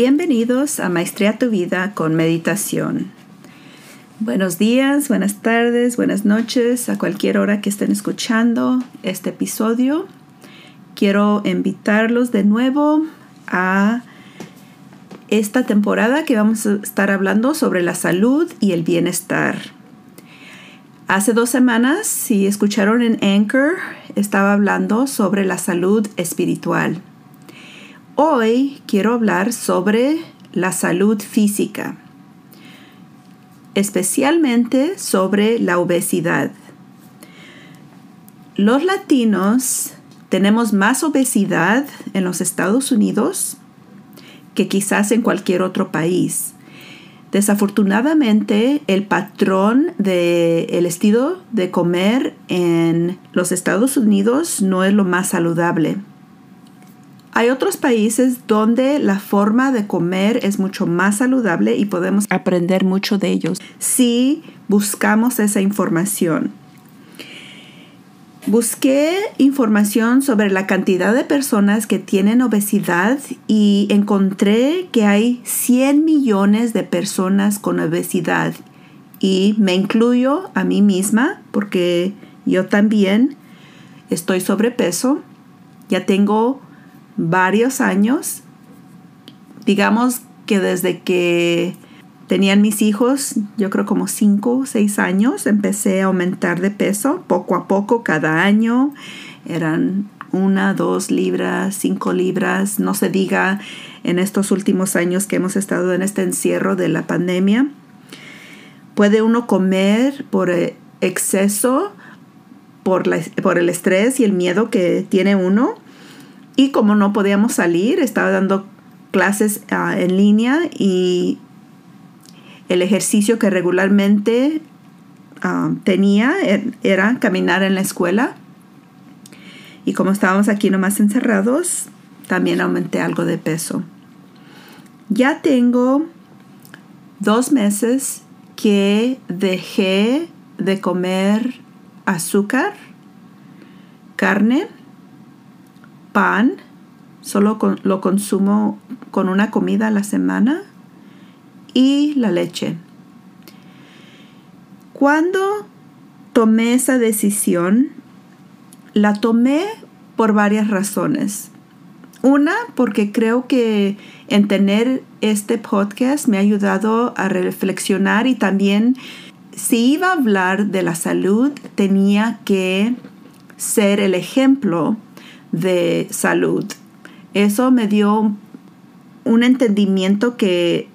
Bienvenidos a Maestría tu Vida con Meditación. Buenos días, buenas tardes, buenas noches, a cualquier hora que estén escuchando este episodio. Quiero invitarlos de nuevo a esta temporada que vamos a estar hablando sobre la salud y el bienestar. Hace dos semanas, si escucharon en Anchor, estaba hablando sobre la salud espiritual. Hoy quiero hablar sobre la salud física, especialmente sobre la obesidad. Los latinos tenemos más obesidad en los Estados Unidos que quizás en cualquier otro país. Desafortunadamente, el patrón del estilo de comer en los Estados Unidos no es lo más saludable. Hay otros países donde la forma de comer es mucho más saludable y podemos aprender mucho de ellos si buscamos esa información. Busqué información sobre la cantidad de personas que tienen obesidad y encontré que hay 100 millones de personas con obesidad y me incluyo a mí misma porque yo también estoy sobrepeso. Ya tengo varios años, digamos que desde que tenían mis hijos, yo creo como cinco o seis años, empecé a aumentar de peso poco a poco cada año. Eran una, dos libras, cinco libras, no se diga en estos últimos años que hemos estado en este encierro de la pandemia. Puede uno comer por eh, exceso, por, por el estrés y el miedo que tiene uno y como no podíamos salir, estaba dando clases ah, en línea y el ejercicio que regularmente ah, tenía er, era caminar en la escuela. Y como estábamos aquí nomás encerrados, también aumenté algo de peso. Ya tengo dos meses que dejé de comer azúcar, carne pan, solo lo consumo con una comida a la semana y la leche. Cuando tomé esa decisión, la tomé por varias razones. Una, porque creo que en tener este podcast me ha ayudado a reflexionar y también si iba a hablar de la salud, tenía que ser el ejemplo de salud. Eso me dio un entendimiento que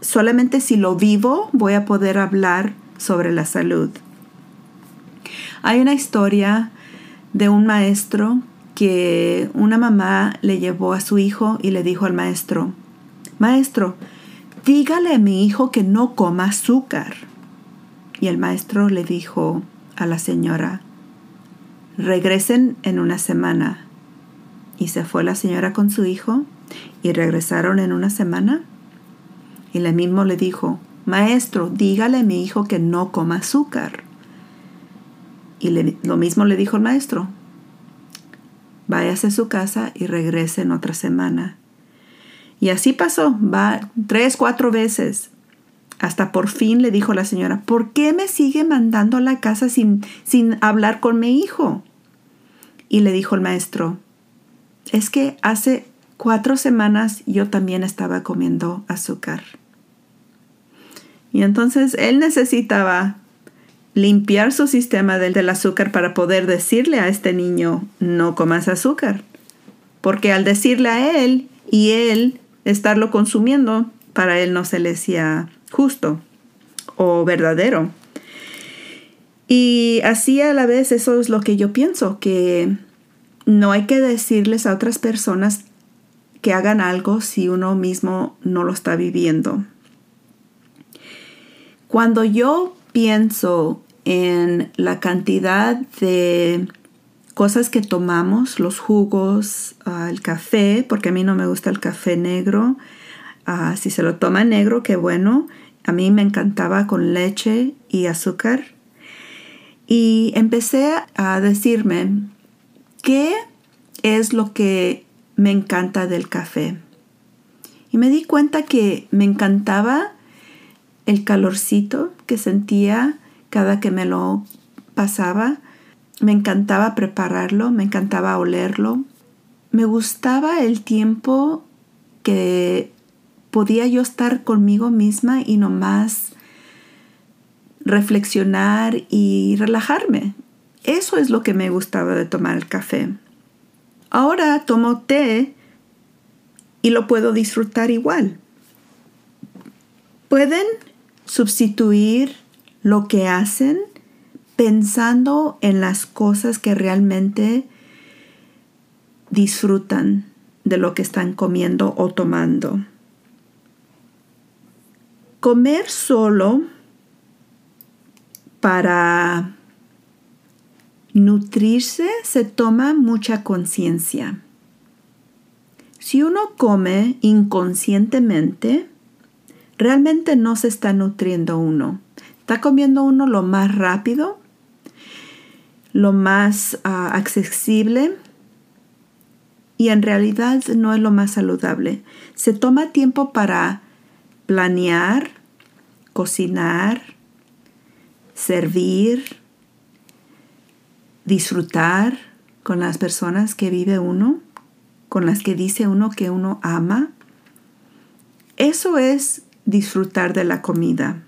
solamente si lo vivo voy a poder hablar sobre la salud. Hay una historia de un maestro que una mamá le llevó a su hijo y le dijo al maestro, Maestro, dígale a mi hijo que no coma azúcar. Y el maestro le dijo a la señora, regresen en una semana. Y se fue la señora con su hijo y regresaron en una semana. Y le mismo le dijo, Maestro, dígale a mi hijo que no coma azúcar. Y lo mismo le dijo el maestro, váyase a su casa y regrese en otra semana. Y así pasó, va tres, cuatro veces. Hasta por fin le dijo la señora, ¿por qué me sigue mandando a la casa sin, sin hablar con mi hijo? Y le dijo el maestro, es que hace cuatro semanas yo también estaba comiendo azúcar. Y entonces él necesitaba limpiar su sistema del, del, azúcar para poder decirle a este niño, no comas azúcar. Porque al decirle a él y él estarlo consumiendo, para él no se le hacía justo o verdadero. Y así a la vez eso es lo que yo pienso, que no hay que decirles a otras personas que hagan algo si uno mismo no lo está viviendo. Cuando yo pienso en la cantidad de cosas que tomamos, los jugos, ah, el café, porque a mí no me gusta el café negro, ah, si se lo toma negro, qué bueno, a mí me encantaba con leche y azúcar. Y empecé a decirme, ¿qué es lo que me encanta del café? Y me di cuenta que me encantaba el calorcito que sentía cada que me lo pasaba. Me encantaba prepararlo, me encantaba olerlo. Me gustaba el tiempo que podía yo estar conmigo misma y nomás reflexionar y relajarme. Eso es lo que me gustaba de tomar el café. Ahora tomo té y lo puedo disfrutar igual. Pueden sustituir lo que hacen pensando en las cosas que realmente disfrutan de lo que están comiendo o tomando. Comer solo para nutrirse se toma mucha conciencia. Si uno come inconscientemente, realmente no se está nutriendo uno. Está comiendo uno lo más rápido, lo más ah, accesible y en realidad no es lo más saludable. Se toma tiempo para planear, cocinar, servir, disfrutar con las personas que vive uno, con las que dice uno que uno ama. Eso es disfrutar de la comida.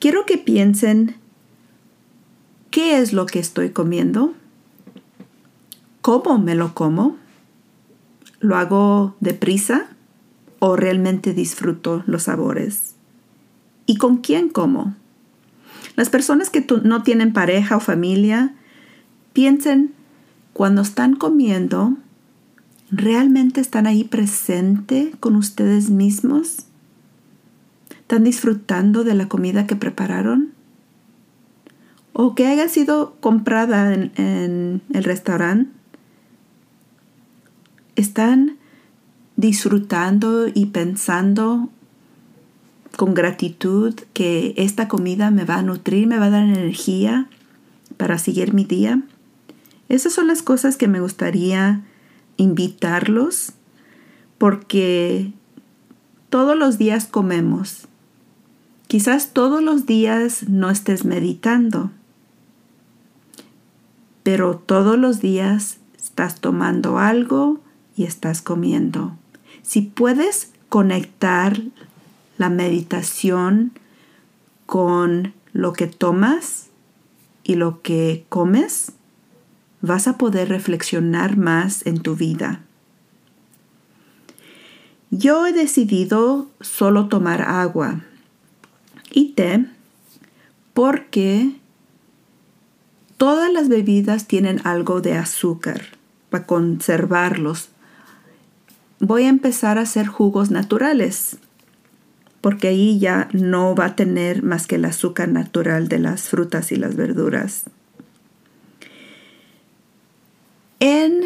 Quiero que piensen, ¿qué es lo que estoy comiendo? ¿Cómo me lo como? ¿Lo hago deprisa o realmente disfruto los sabores? ¿Y con quién como? Las personas que no tienen pareja o familia, piensen, cuando están comiendo, ¿realmente están ahí presente con ustedes mismos? ¿Están disfrutando de la comida que prepararon? ¿O que haya sido comprada en, en el restaurante? ¿Están disfrutando y pensando con gratitud que esta comida me va a nutrir, me va a dar energía para seguir mi día. Esas son las cosas que me gustaría invitarlos porque todos los días comemos. Quizás todos los días no estés meditando, pero todos los días estás tomando algo y estás comiendo. Si puedes conectar la meditación con lo que tomas y lo que comes, vas a poder reflexionar más en tu vida. Yo he decidido solo tomar agua y té porque todas las bebidas tienen algo de azúcar para conservarlos. Voy a empezar a hacer jugos naturales porque ahí ya no va a tener más que el azúcar natural de las frutas y las verduras. En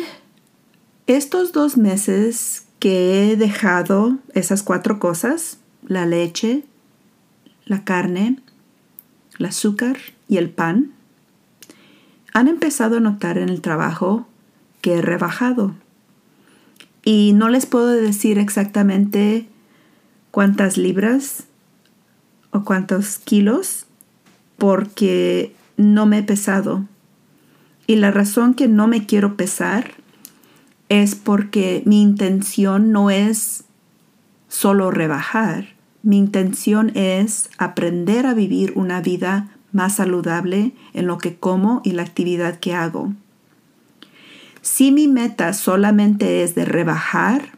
estos dos meses que he dejado esas cuatro cosas, la leche, la carne, el azúcar y el pan, han empezado a notar en el trabajo que he rebajado. Y no les puedo decir exactamente cuántas libras o cuántos kilos porque no me he pesado. Y la razón que no me quiero pesar es porque mi intención no es solo rebajar. Mi intención es aprender a vivir una vida más saludable en lo que como y la actividad que hago. Si mi meta solamente es de rebajar,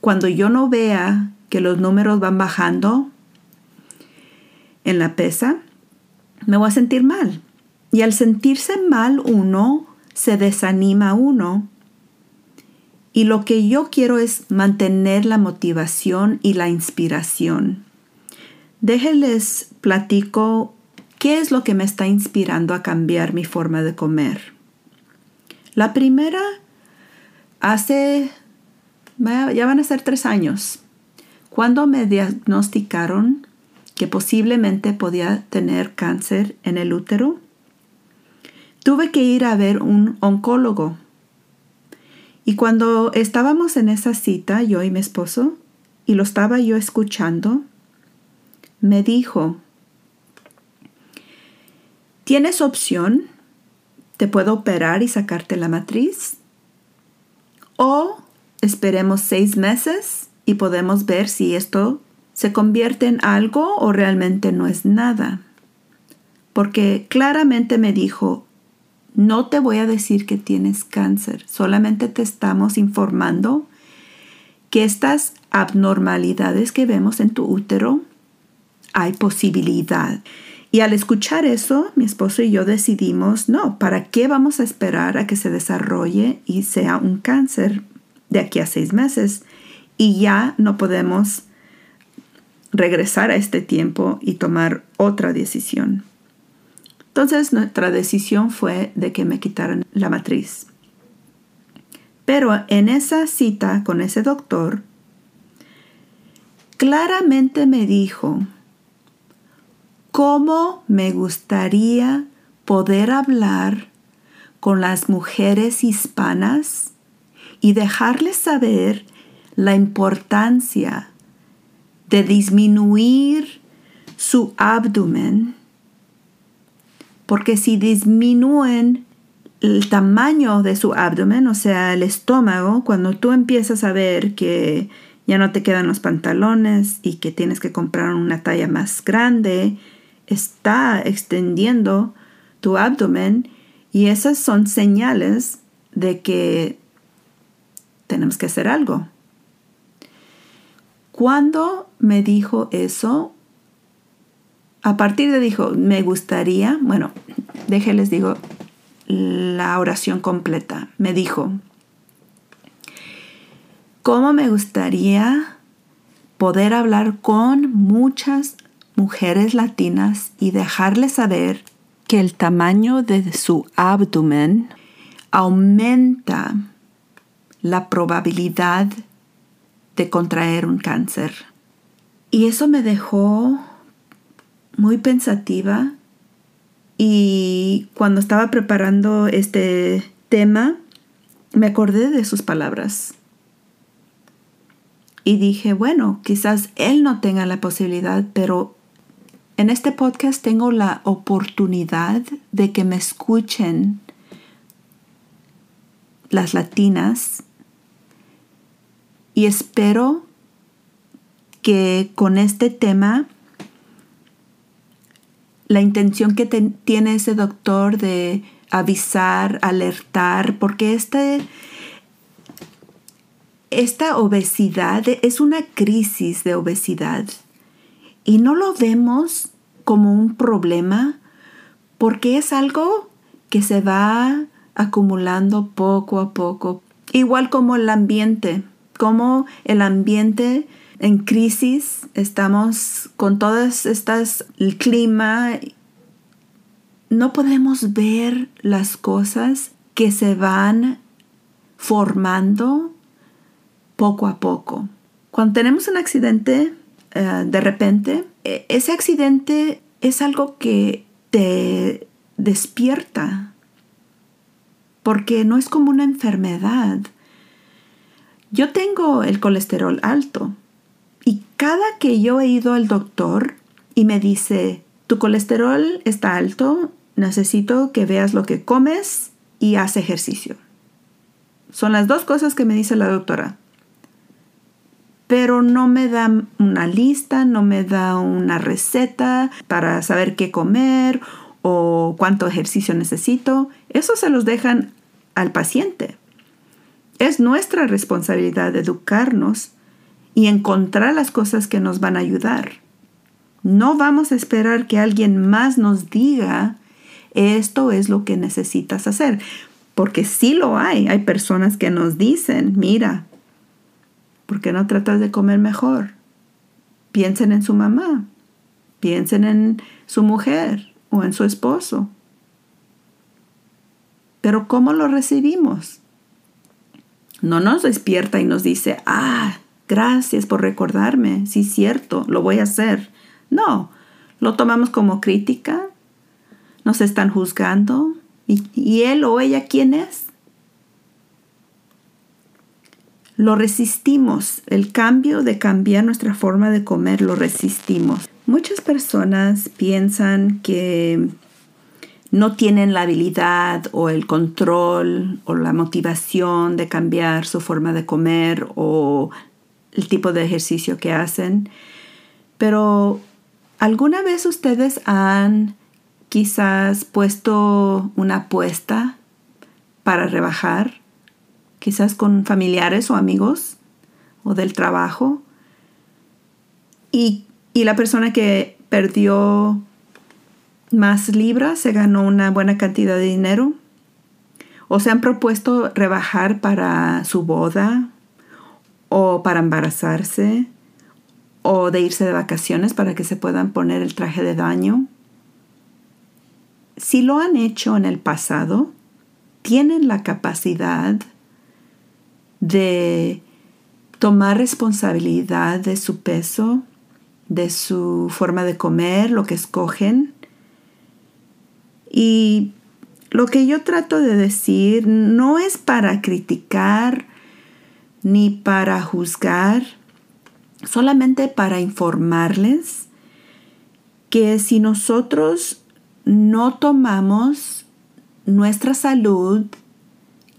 cuando yo no vea que los números van bajando en la pesa, me voy a sentir mal. Y al sentirse mal uno, se desanima uno. Y lo que yo quiero es mantener la motivación y la inspiración. Déjenles platico qué es lo que me está inspirando a cambiar mi forma de comer. La primera, hace ya van a ser tres años, cuando me diagnosticaron que posiblemente podía tener cáncer en el útero, tuve que ir a ver un oncólogo. Y cuando estábamos en esa cita, yo y mi esposo, y lo estaba yo escuchando, me dijo, tienes opción, te puedo operar y sacarte la matriz, o esperemos seis meses y podemos ver si esto se convierte en algo o realmente no es nada. Porque claramente me dijo, no te voy a decir que tienes cáncer, solamente te estamos informando que estas abnormalidades que vemos en tu útero hay posibilidad. Y al escuchar eso, mi esposo y yo decidimos, no, ¿para qué vamos a esperar a que se desarrolle y sea un cáncer de aquí a seis meses? Y ya no podemos regresar a este tiempo y tomar otra decisión. Entonces nuestra decisión fue de que me quitaran la matriz. Pero en esa cita con ese doctor, claramente me dijo cómo me gustaría poder hablar con las mujeres hispanas y dejarles saber la importancia de disminuir su abdomen porque si disminuyen el tamaño de su abdomen, o sea, el estómago, cuando tú empiezas a ver que ya no te quedan los pantalones y que tienes que comprar una talla más grande, está extendiendo tu abdomen y esas son señales de que tenemos que hacer algo. Cuando me dijo eso, a partir de dijo, me gustaría, bueno, déjenles digo la oración completa. Me dijo, ¿cómo me gustaría poder hablar con muchas mujeres latinas y dejarles saber que el tamaño de su abdomen aumenta la probabilidad de contraer un cáncer? Y eso me dejó muy pensativa y cuando estaba preparando este tema me acordé de sus palabras. Y dije, bueno, quizás él no tenga la posibilidad, pero en este podcast tengo la oportunidad de que me escuchen las latinas y espero que con este tema la intención que tiene ese doctor de avisar, alertar, porque este, esta obesidad es una crisis de obesidad y no lo vemos como un problema porque es algo que se va acumulando poco a poco, igual como el ambiente, como el ambiente en crisis, estamos con todas estas, el clima, no podemos ver las cosas que se van formando poco a poco. Cuando tenemos un accidente, eh, de repente, e, ese accidente es algo que te despierta, porque no es como una enfermedad. Yo tengo el colesterol alto y cada que yo he ido al doctor y me dice, tu colesterol está alto, necesito que veas lo que comes y haz ejercicio. Son las dos cosas que me dice la doctora. Pero no me da una lista, no me da una receta para saber qué comer o cuánto ejercicio necesito. Eso se los dejan al paciente. Es nuestra responsabilidad educarnos y encontrar las cosas que nos van a ayudar. No vamos a esperar que alguien más nos diga esto es lo que necesitas hacer, porque sí lo hay. Hay personas que nos dicen, mira, ¿por qué no tratas de comer mejor? Piensen en su mamá, piensen en su mujer o en su esposo. Pero ¿cómo lo recibimos? No nos despierta y nos dice, ah, Gracias por recordarme. Sí, cierto, lo voy a hacer. No, lo tomamos como crítica. Nos están juzgando. ¿Y, él o ella quién es? Lo resistimos. El cambio de cambiar nuestra forma de comer lo resistimos. Muchas personas piensan que no tienen la habilidad o el control o la motivación de cambiar su forma de comer o el tipo de ejercicio que hacen. Pero ¿alguna vez ustedes han quizás puesto una apuesta para rebajar? Quizás con familiares o amigos o del trabajo. Y, y la persona que perdió más libras se ganó una buena cantidad de dinero. O se han propuesto rebajar para su boda o para embarazarse o de irse de vacaciones para que se puedan poner el traje de baño. Si lo han hecho en el pasado, tienen la capacidad de tomar responsabilidad de su peso, de su forma de comer, lo que escogen. Y lo que yo trato de decir no es para criticar ni para juzgar, solamente para informarles que si nosotros no tomamos nuestra salud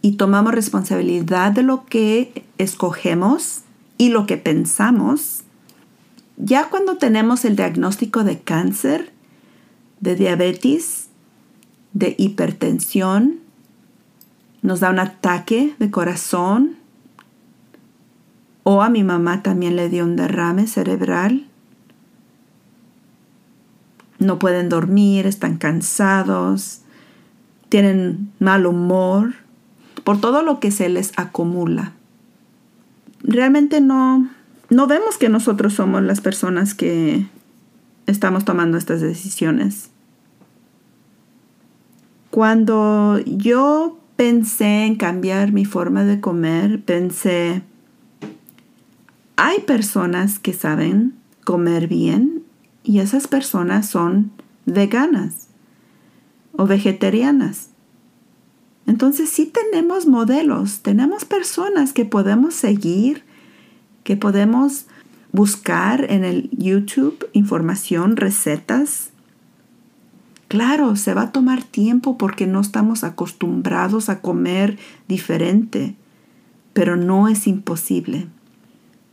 y tomamos responsabilidad de lo que escogemos y lo que pensamos, ya cuando tenemos el diagnóstico de cáncer, de diabetes, de hipertensión, nos da un ataque de corazón, o a mi mamá también le dio un derrame cerebral. No pueden dormir, están cansados, tienen mal humor por todo lo que se les acumula. Realmente no, no vemos que nosotros somos las personas que estamos tomando estas decisiones. Cuando yo pensé en cambiar mi forma de comer, pensé, hay personas que saben comer bien y esas personas son veganas o vegetarianas. Entonces sí tenemos modelos, tenemos personas que podemos seguir, que podemos buscar en el YouTube información, recetas. Claro, se va a tomar tiempo porque no estamos acostumbrados a comer diferente, pero no es imposible.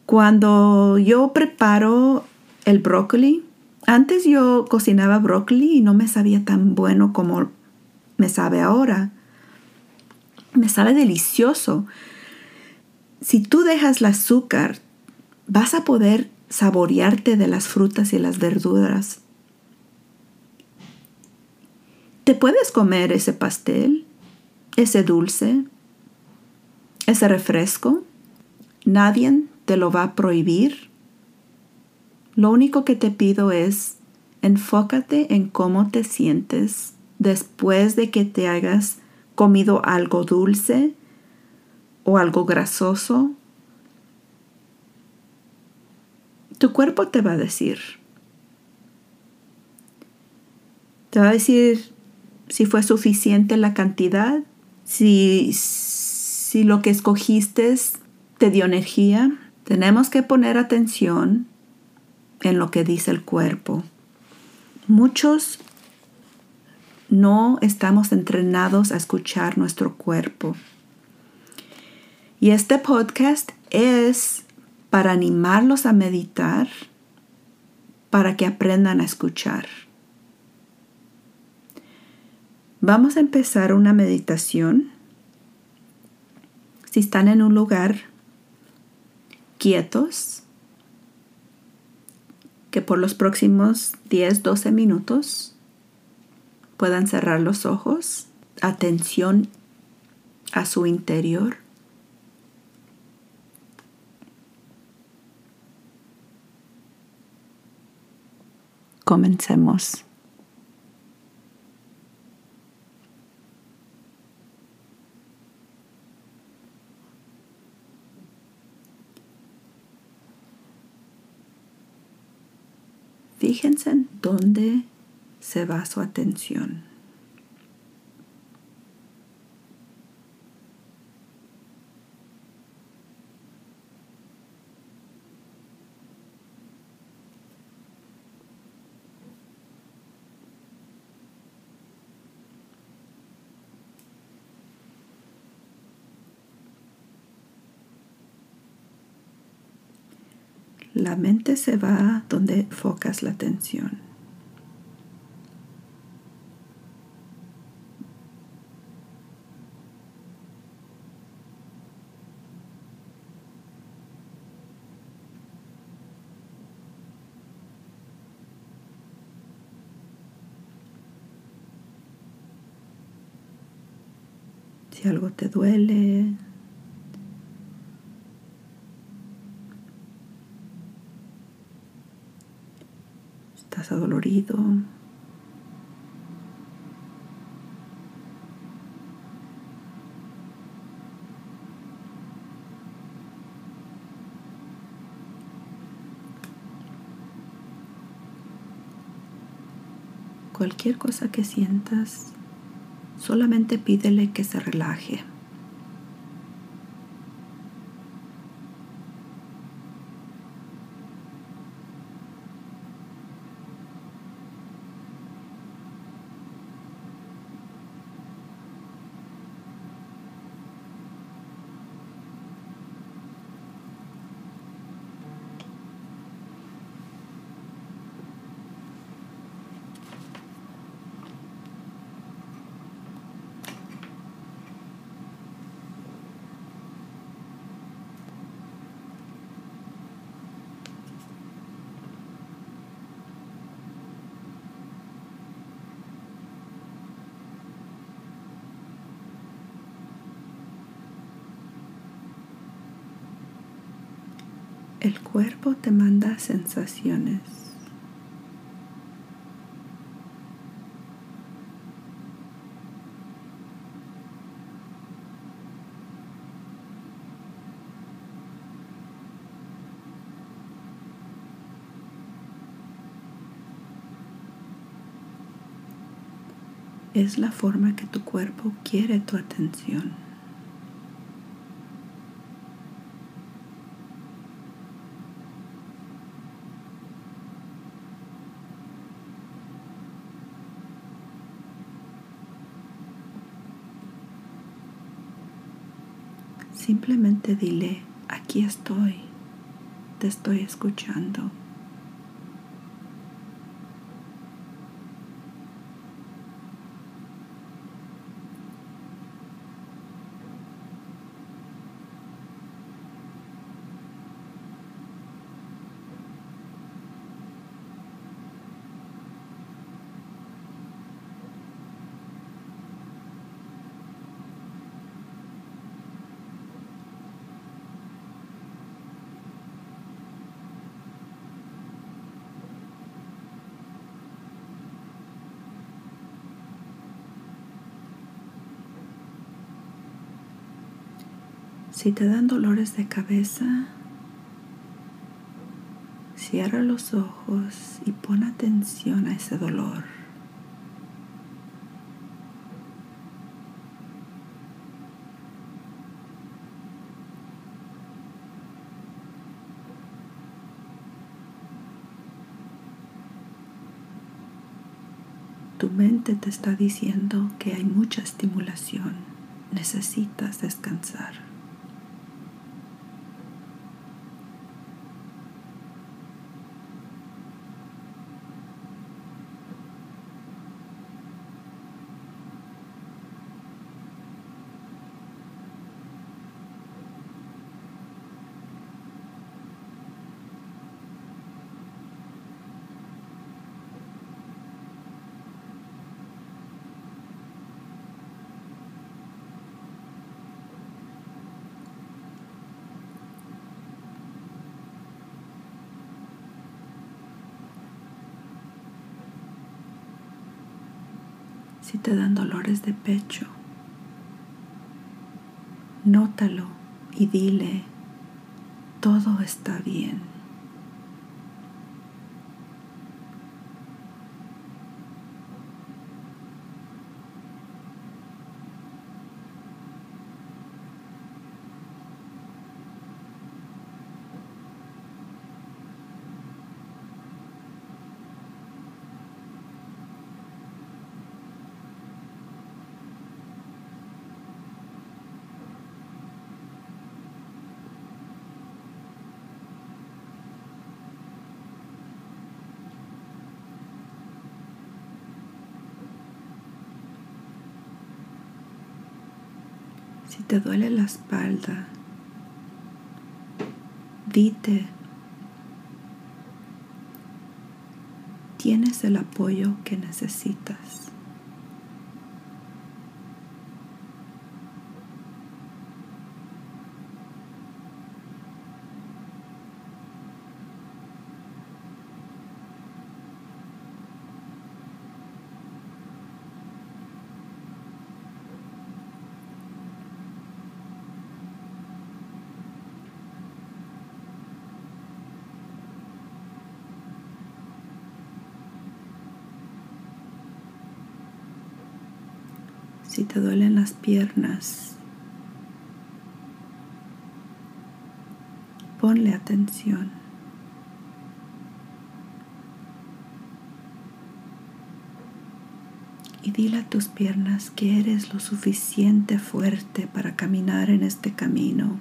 Cuando yo preparo el brócoli, antes yo cocinaba brócoli y no me sabía tan bueno como me sabe ahora. Me sabe delicioso. Si tú dejas el azúcar, vas a poder saborearte de las frutas y las verduras. Te puedes comer ese pastel, ese dulce, ese refresco. Nadie te lo va a prohibir. Lo único que te pido es enfócate en cómo te sientes después de que te hayas comido algo dulce o algo grasoso. Tu cuerpo te va a decir. Te va a decir si fue suficiente la cantidad, si, si lo que escogiste te dio energía, tenemos que poner atención en lo que dice el cuerpo. Muchos no estamos entrenados a escuchar nuestro cuerpo. Y este podcast es para animarlos a meditar, para que aprendan a escuchar. Vamos a empezar una meditación. Si están en un lugar quietos, que por los próximos 10-12 minutos puedan cerrar los ojos, atención a su interior. Comencemos. Fíjense en dónde se va su atención. La mente se va donde focas la atención. Si algo te duele, estás adolorido, cualquier cosa que sientas, solamente pídele que se relaje. El cuerpo te manda sensaciones. Es la forma que tu cuerpo quiere tu atención. Simplemente dile, aquí estoy, te estoy escuchando. Si te dan dolores de cabeza, cierra los ojos y pon atención a ese dolor. Tu mente te está diciendo que hay mucha estimulación, necesitas descansar. si te dan dolores de pecho, nótalo y dile, todo está bien. Si te duele la espalda, dite, tienes el apoyo que necesitas. si te duelen las piernas, ponle atención. Y dile a tus piernas que eres lo suficiente fuerte para caminar en este camino.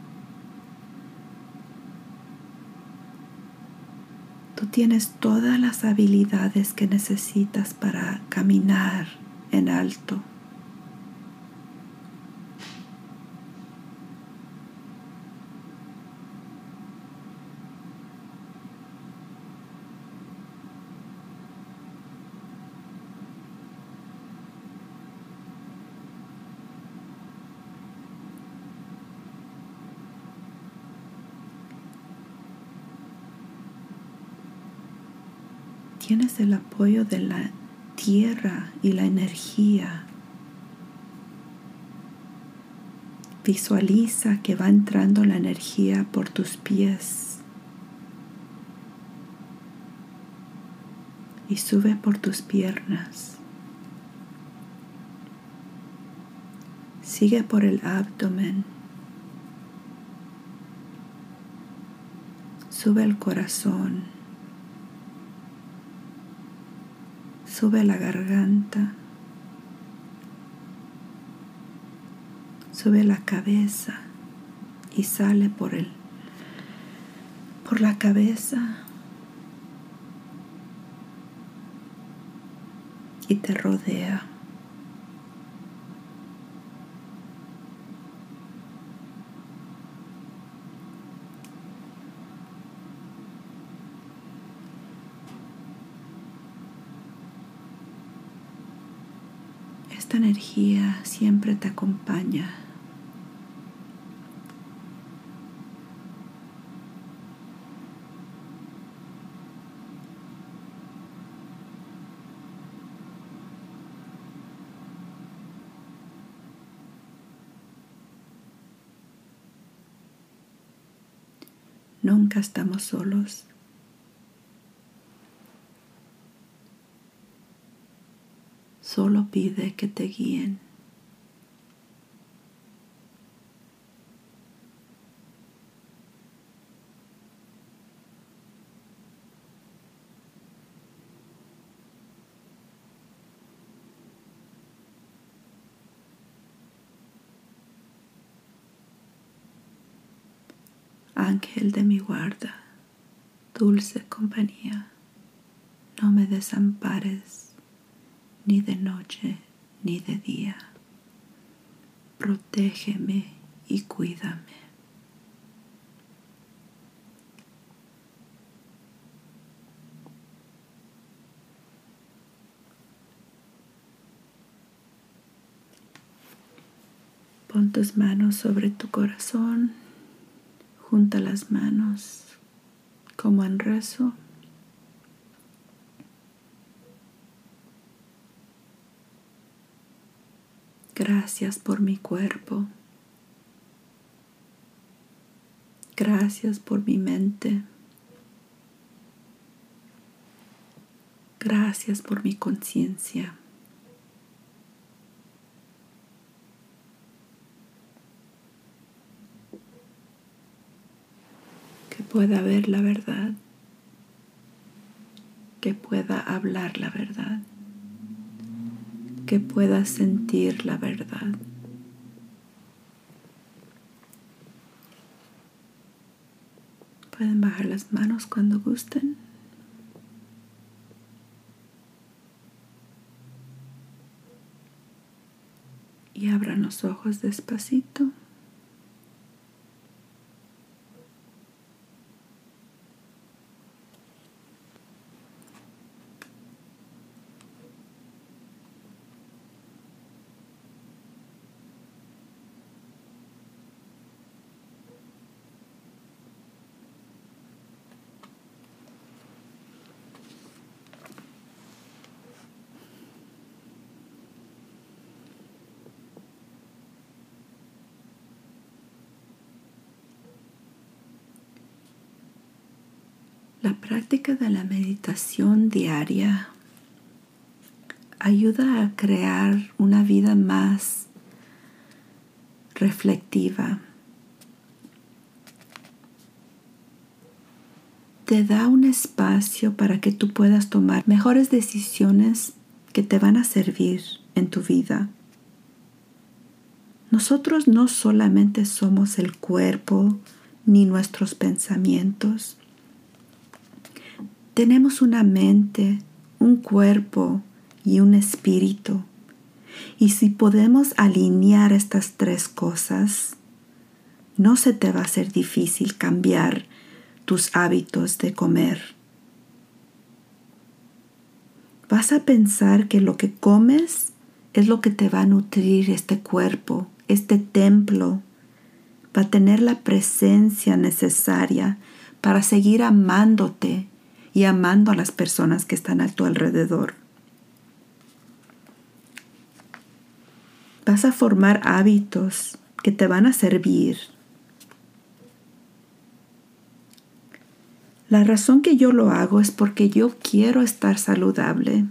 Tú tienes todas las habilidades que necesitas para caminar en alto. Tienes el apoyo de la tierra y la energía. Visualiza que va entrando la energía por tus pies y sube por tus piernas. Sigue por el abdomen. Sube el corazón. Sube la garganta, sube la cabeza y sale por el por la cabeza y te rodea. esta energía siempre te acompaña. Nunca estamos solos. Pide que te guíen. Ángel de mi guarda, dulce compañía, no me desampares ni de noche ni de día. Protégeme y cuídame. Pon tus manos sobre tu corazón, junta las manos como en rezo. Gracias por mi cuerpo. Gracias por mi mente. Gracias por mi conciencia. Que pueda ver la verdad. Que pueda hablar la verdad que puedas sentir la verdad. Pueden bajar las manos cuando gusten. Y abran los ojos despacito. La práctica de la meditación diaria ayuda a crear una vida más reflectiva. Te da un espacio para que tú puedas tomar mejores decisiones que te van a servir en tu vida. Nosotros no solamente somos el cuerpo ni nuestros pensamientos, tenemos una mente, un cuerpo y un espíritu. Y si podemos alinear estas tres cosas, no se te va a ser difícil cambiar tus hábitos de comer. Vas a pensar que lo que comes es lo que te va a nutrir este cuerpo, este templo, va a tener la presencia necesaria para seguir amándote y amando a las personas que están a tu alrededor. Vas a formar hábitos que te van a servir. La razón que yo lo hago es porque yo quiero estar saludable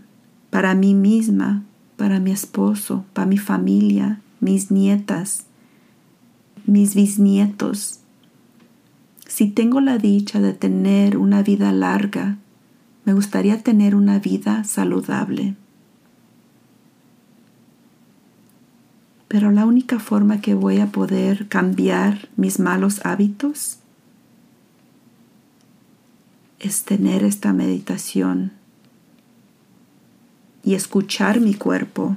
para mí misma, para mi esposo, para mi familia, mis nietas, mis bisnietos, si tengo la dicha de tener una vida larga, me gustaría tener una vida saludable. Pero la única forma que voy a poder cambiar mis malos hábitos es tener esta meditación y escuchar mi cuerpo.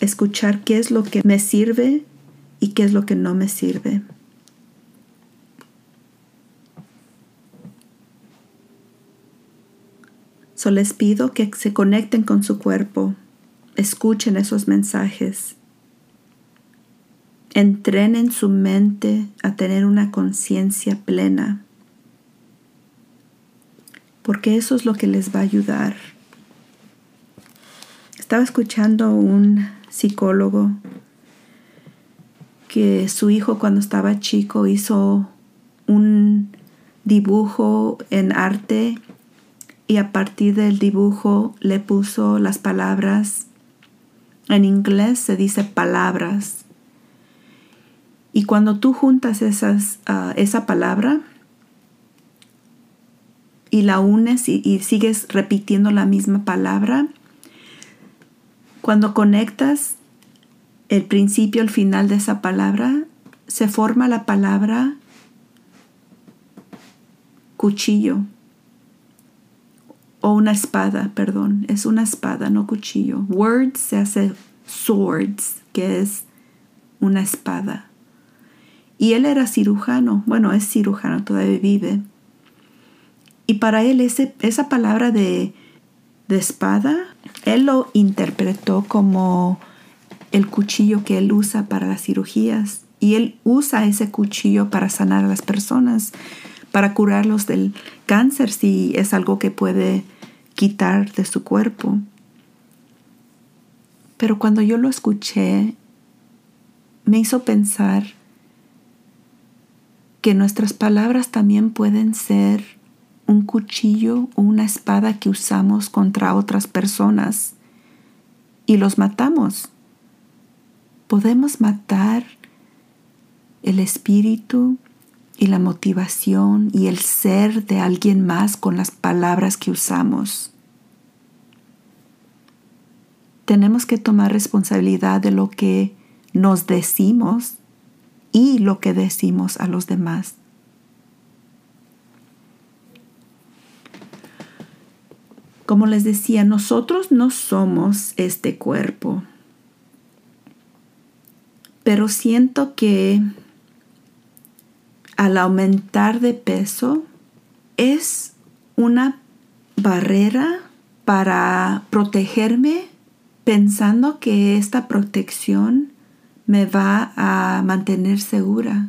Escuchar qué es lo que me sirve y qué es lo que no me sirve. So les pido que se conecten con su cuerpo, escuchen esos mensajes, entrenen su mente a tener una conciencia plena, porque eso es lo que les va a ayudar. Estaba escuchando un psicólogo que su hijo cuando estaba chico hizo un dibujo en arte y a partir del dibujo le puso las palabras. En inglés se dice palabras. Y cuando tú juntas ah, esa palabra y la unes y sigues repitiendo la misma palabra, cuando conectas el principio, el final de esa palabra, se forma la palabra cuchillo o una espada, perdón, es una espada, no cuchillo. Words se hace swords, que es una espada. Y él era cirujano, bueno, es cirujano, todavía vive. Y para él ese, esa palabra de, de espada, él lo interpretó como el cuchillo que él usa para las cirugías. Y él usa ese cuchillo para sanar a las personas, para curarlos del cáncer si es algo que puede quitar de su cuerpo. Pero cuando yo lo escuché, me hizo pensar que nuestras palabras también pueden ser un cuchillo o una espada que usamos contra otras personas y los matamos. Podemos matar el espíritu y la motivación y el ser de alguien más con las palabras que usamos. Tenemos que tomar responsabilidad de lo que nos decimos y lo que decimos a los demás. Como les decía, nosotros no somos este cuerpo. Pero siento que al aumentar de peso es una barrera para protegerme pensando que esta protección me va a mantener segura.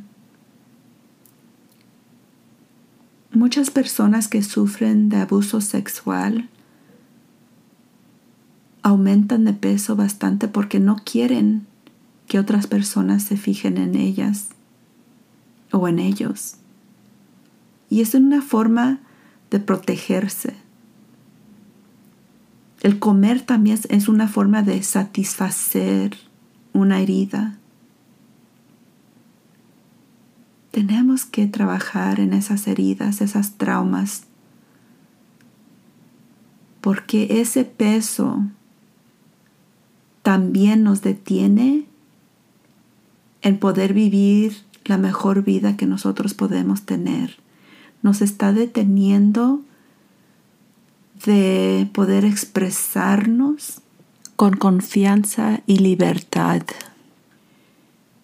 Muchas personas que sufren de abuso sexual aumentan de peso bastante porque no quieren que otras personas se fijen en ellas o en ellos. Y es una forma de protegerse. El comer también es una forma de satisfacer una herida. Tenemos que trabajar en esas heridas, esas traumas, porque ese peso también nos detiene en poder vivir la mejor vida que nosotros podemos tener. Nos está deteniendo de poder expresarnos con confianza y libertad.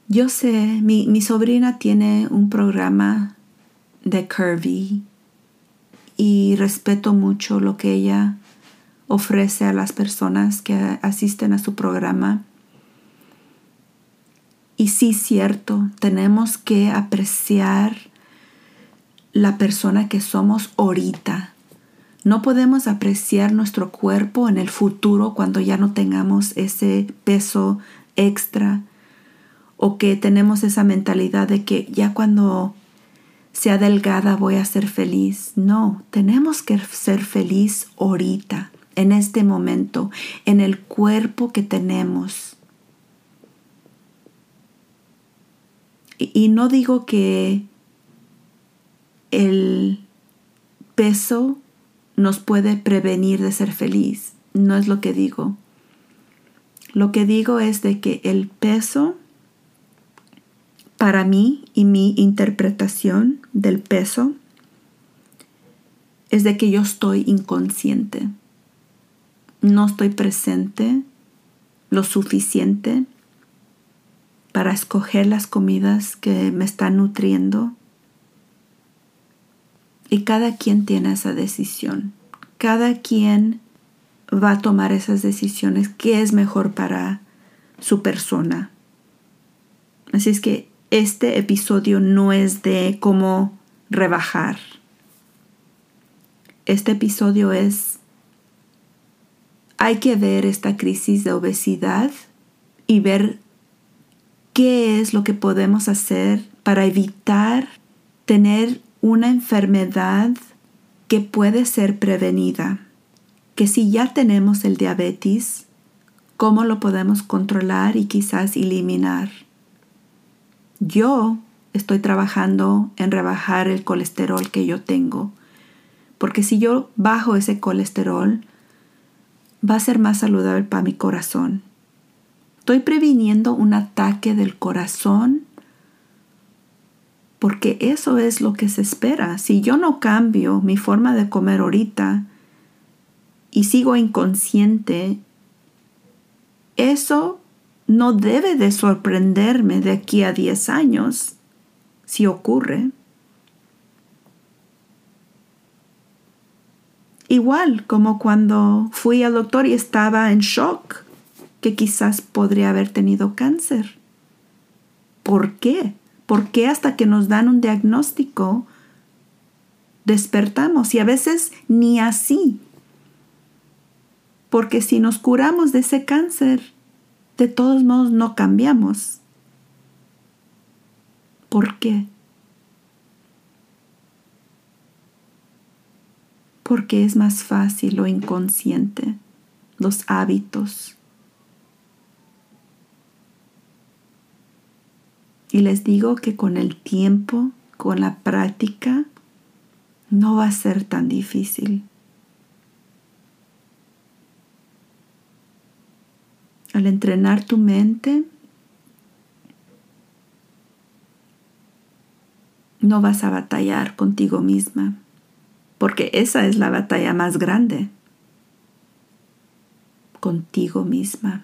Yo sé, mi, mi sobrina tiene un programa de Curvy y respeto mucho lo que ella ofrece a las personas que asisten a su programa. Y sí, cierto, tenemos que apreciar la persona que somos ahorita no podemos apreciar nuestro cuerpo en el futuro cuando ya no tengamos ese peso extra o que tenemos esa mentalidad de que ya cuando sea delgada voy a ser feliz. No, tenemos que ser feliz ahorita, en este momento, en el cuerpo que tenemos. Y, no digo que el peso nos puede prevenir de ser feliz. No es lo que digo. Lo que digo es de que el peso, para mí y mi interpretación del peso, es de que yo estoy inconsciente. No estoy presente lo suficiente para escoger las comidas que me están nutriendo y cada quien tiene esa decisión. Cada quien va a tomar esas decisiones, qué es mejor para su persona. Así es que este episodio no es de cómo rebajar. Este episodio es, hay que ver esta crisis de obesidad y ver qué es lo que podemos hacer para evitar tener una enfermedad que puede ser prevenida, que si ya tenemos el diabetes, ¿cómo lo podemos controlar y quizás eliminar? Yo estoy trabajando en rebajar el colesterol que yo tengo, porque si yo bajo ese colesterol, va a ser más saludable para mi corazón. Estoy previniendo un ataque del corazón porque eso es lo que se espera. Si yo no cambio mi forma de comer ahorita y sigo inconsciente, eso no debe de sorprenderme de aquí a 10 años si ocurre. Igual como cuando fui al doctor y estaba en shock que quizás podría haber tenido cáncer. ¿Por qué? ¿Por qué hasta que nos dan un diagnóstico despertamos? Y a veces ni así. Porque si nos curamos de ese cáncer, de todos modos no cambiamos. ¿Por qué? Porque es más fácil lo inconsciente, los hábitos, Y les digo que con el tiempo, con la práctica, no va a ser tan difícil. Al entrenar tu mente, no vas a batallar contigo misma, porque esa es la batalla más grande. contigo misma.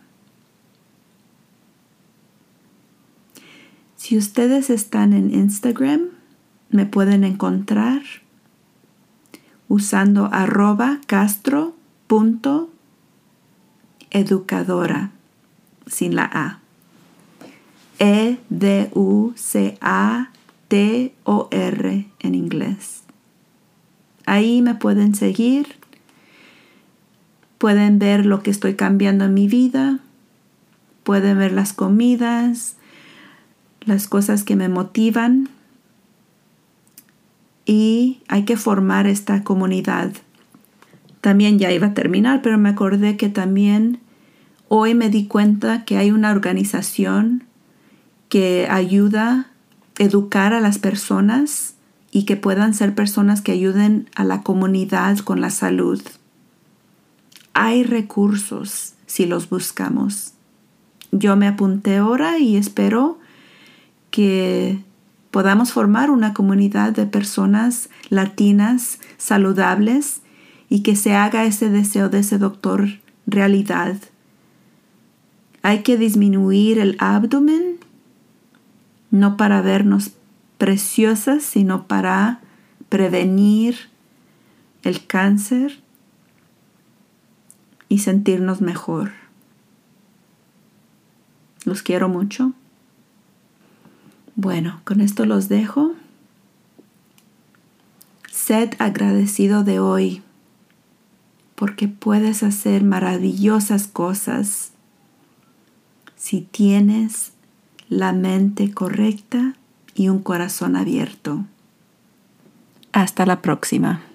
Si ustedes están en Instagram, me pueden encontrar usando arroba castro.educadora sin la A. E-D-U-C-A-T-O-R en inglés. Ahí me pueden seguir, pueden ver lo que estoy cambiando en mi vida, pueden ver las comidas, las cosas que me motivan y hay que formar esta comunidad. También ya iba a terminar, pero me acordé que también hoy me di cuenta que hay una organización que ayuda a educar a las personas y que puedan ser personas que ayuden a la comunidad con la salud. Hay recursos si los buscamos. Yo me apunté ahora y espero que podamos formar una comunidad de personas latinas saludables y que se haga ese deseo de ese doctor realidad. Hay que disminuir el abdomen, no para vernos preciosas, sino para prevenir el cáncer y sentirnos mejor. Los quiero mucho. Bueno, con esto los dejo. Sed agradecido de hoy porque puedes hacer maravillosas cosas si tienes la mente correcta y un corazón abierto. Hasta la próxima.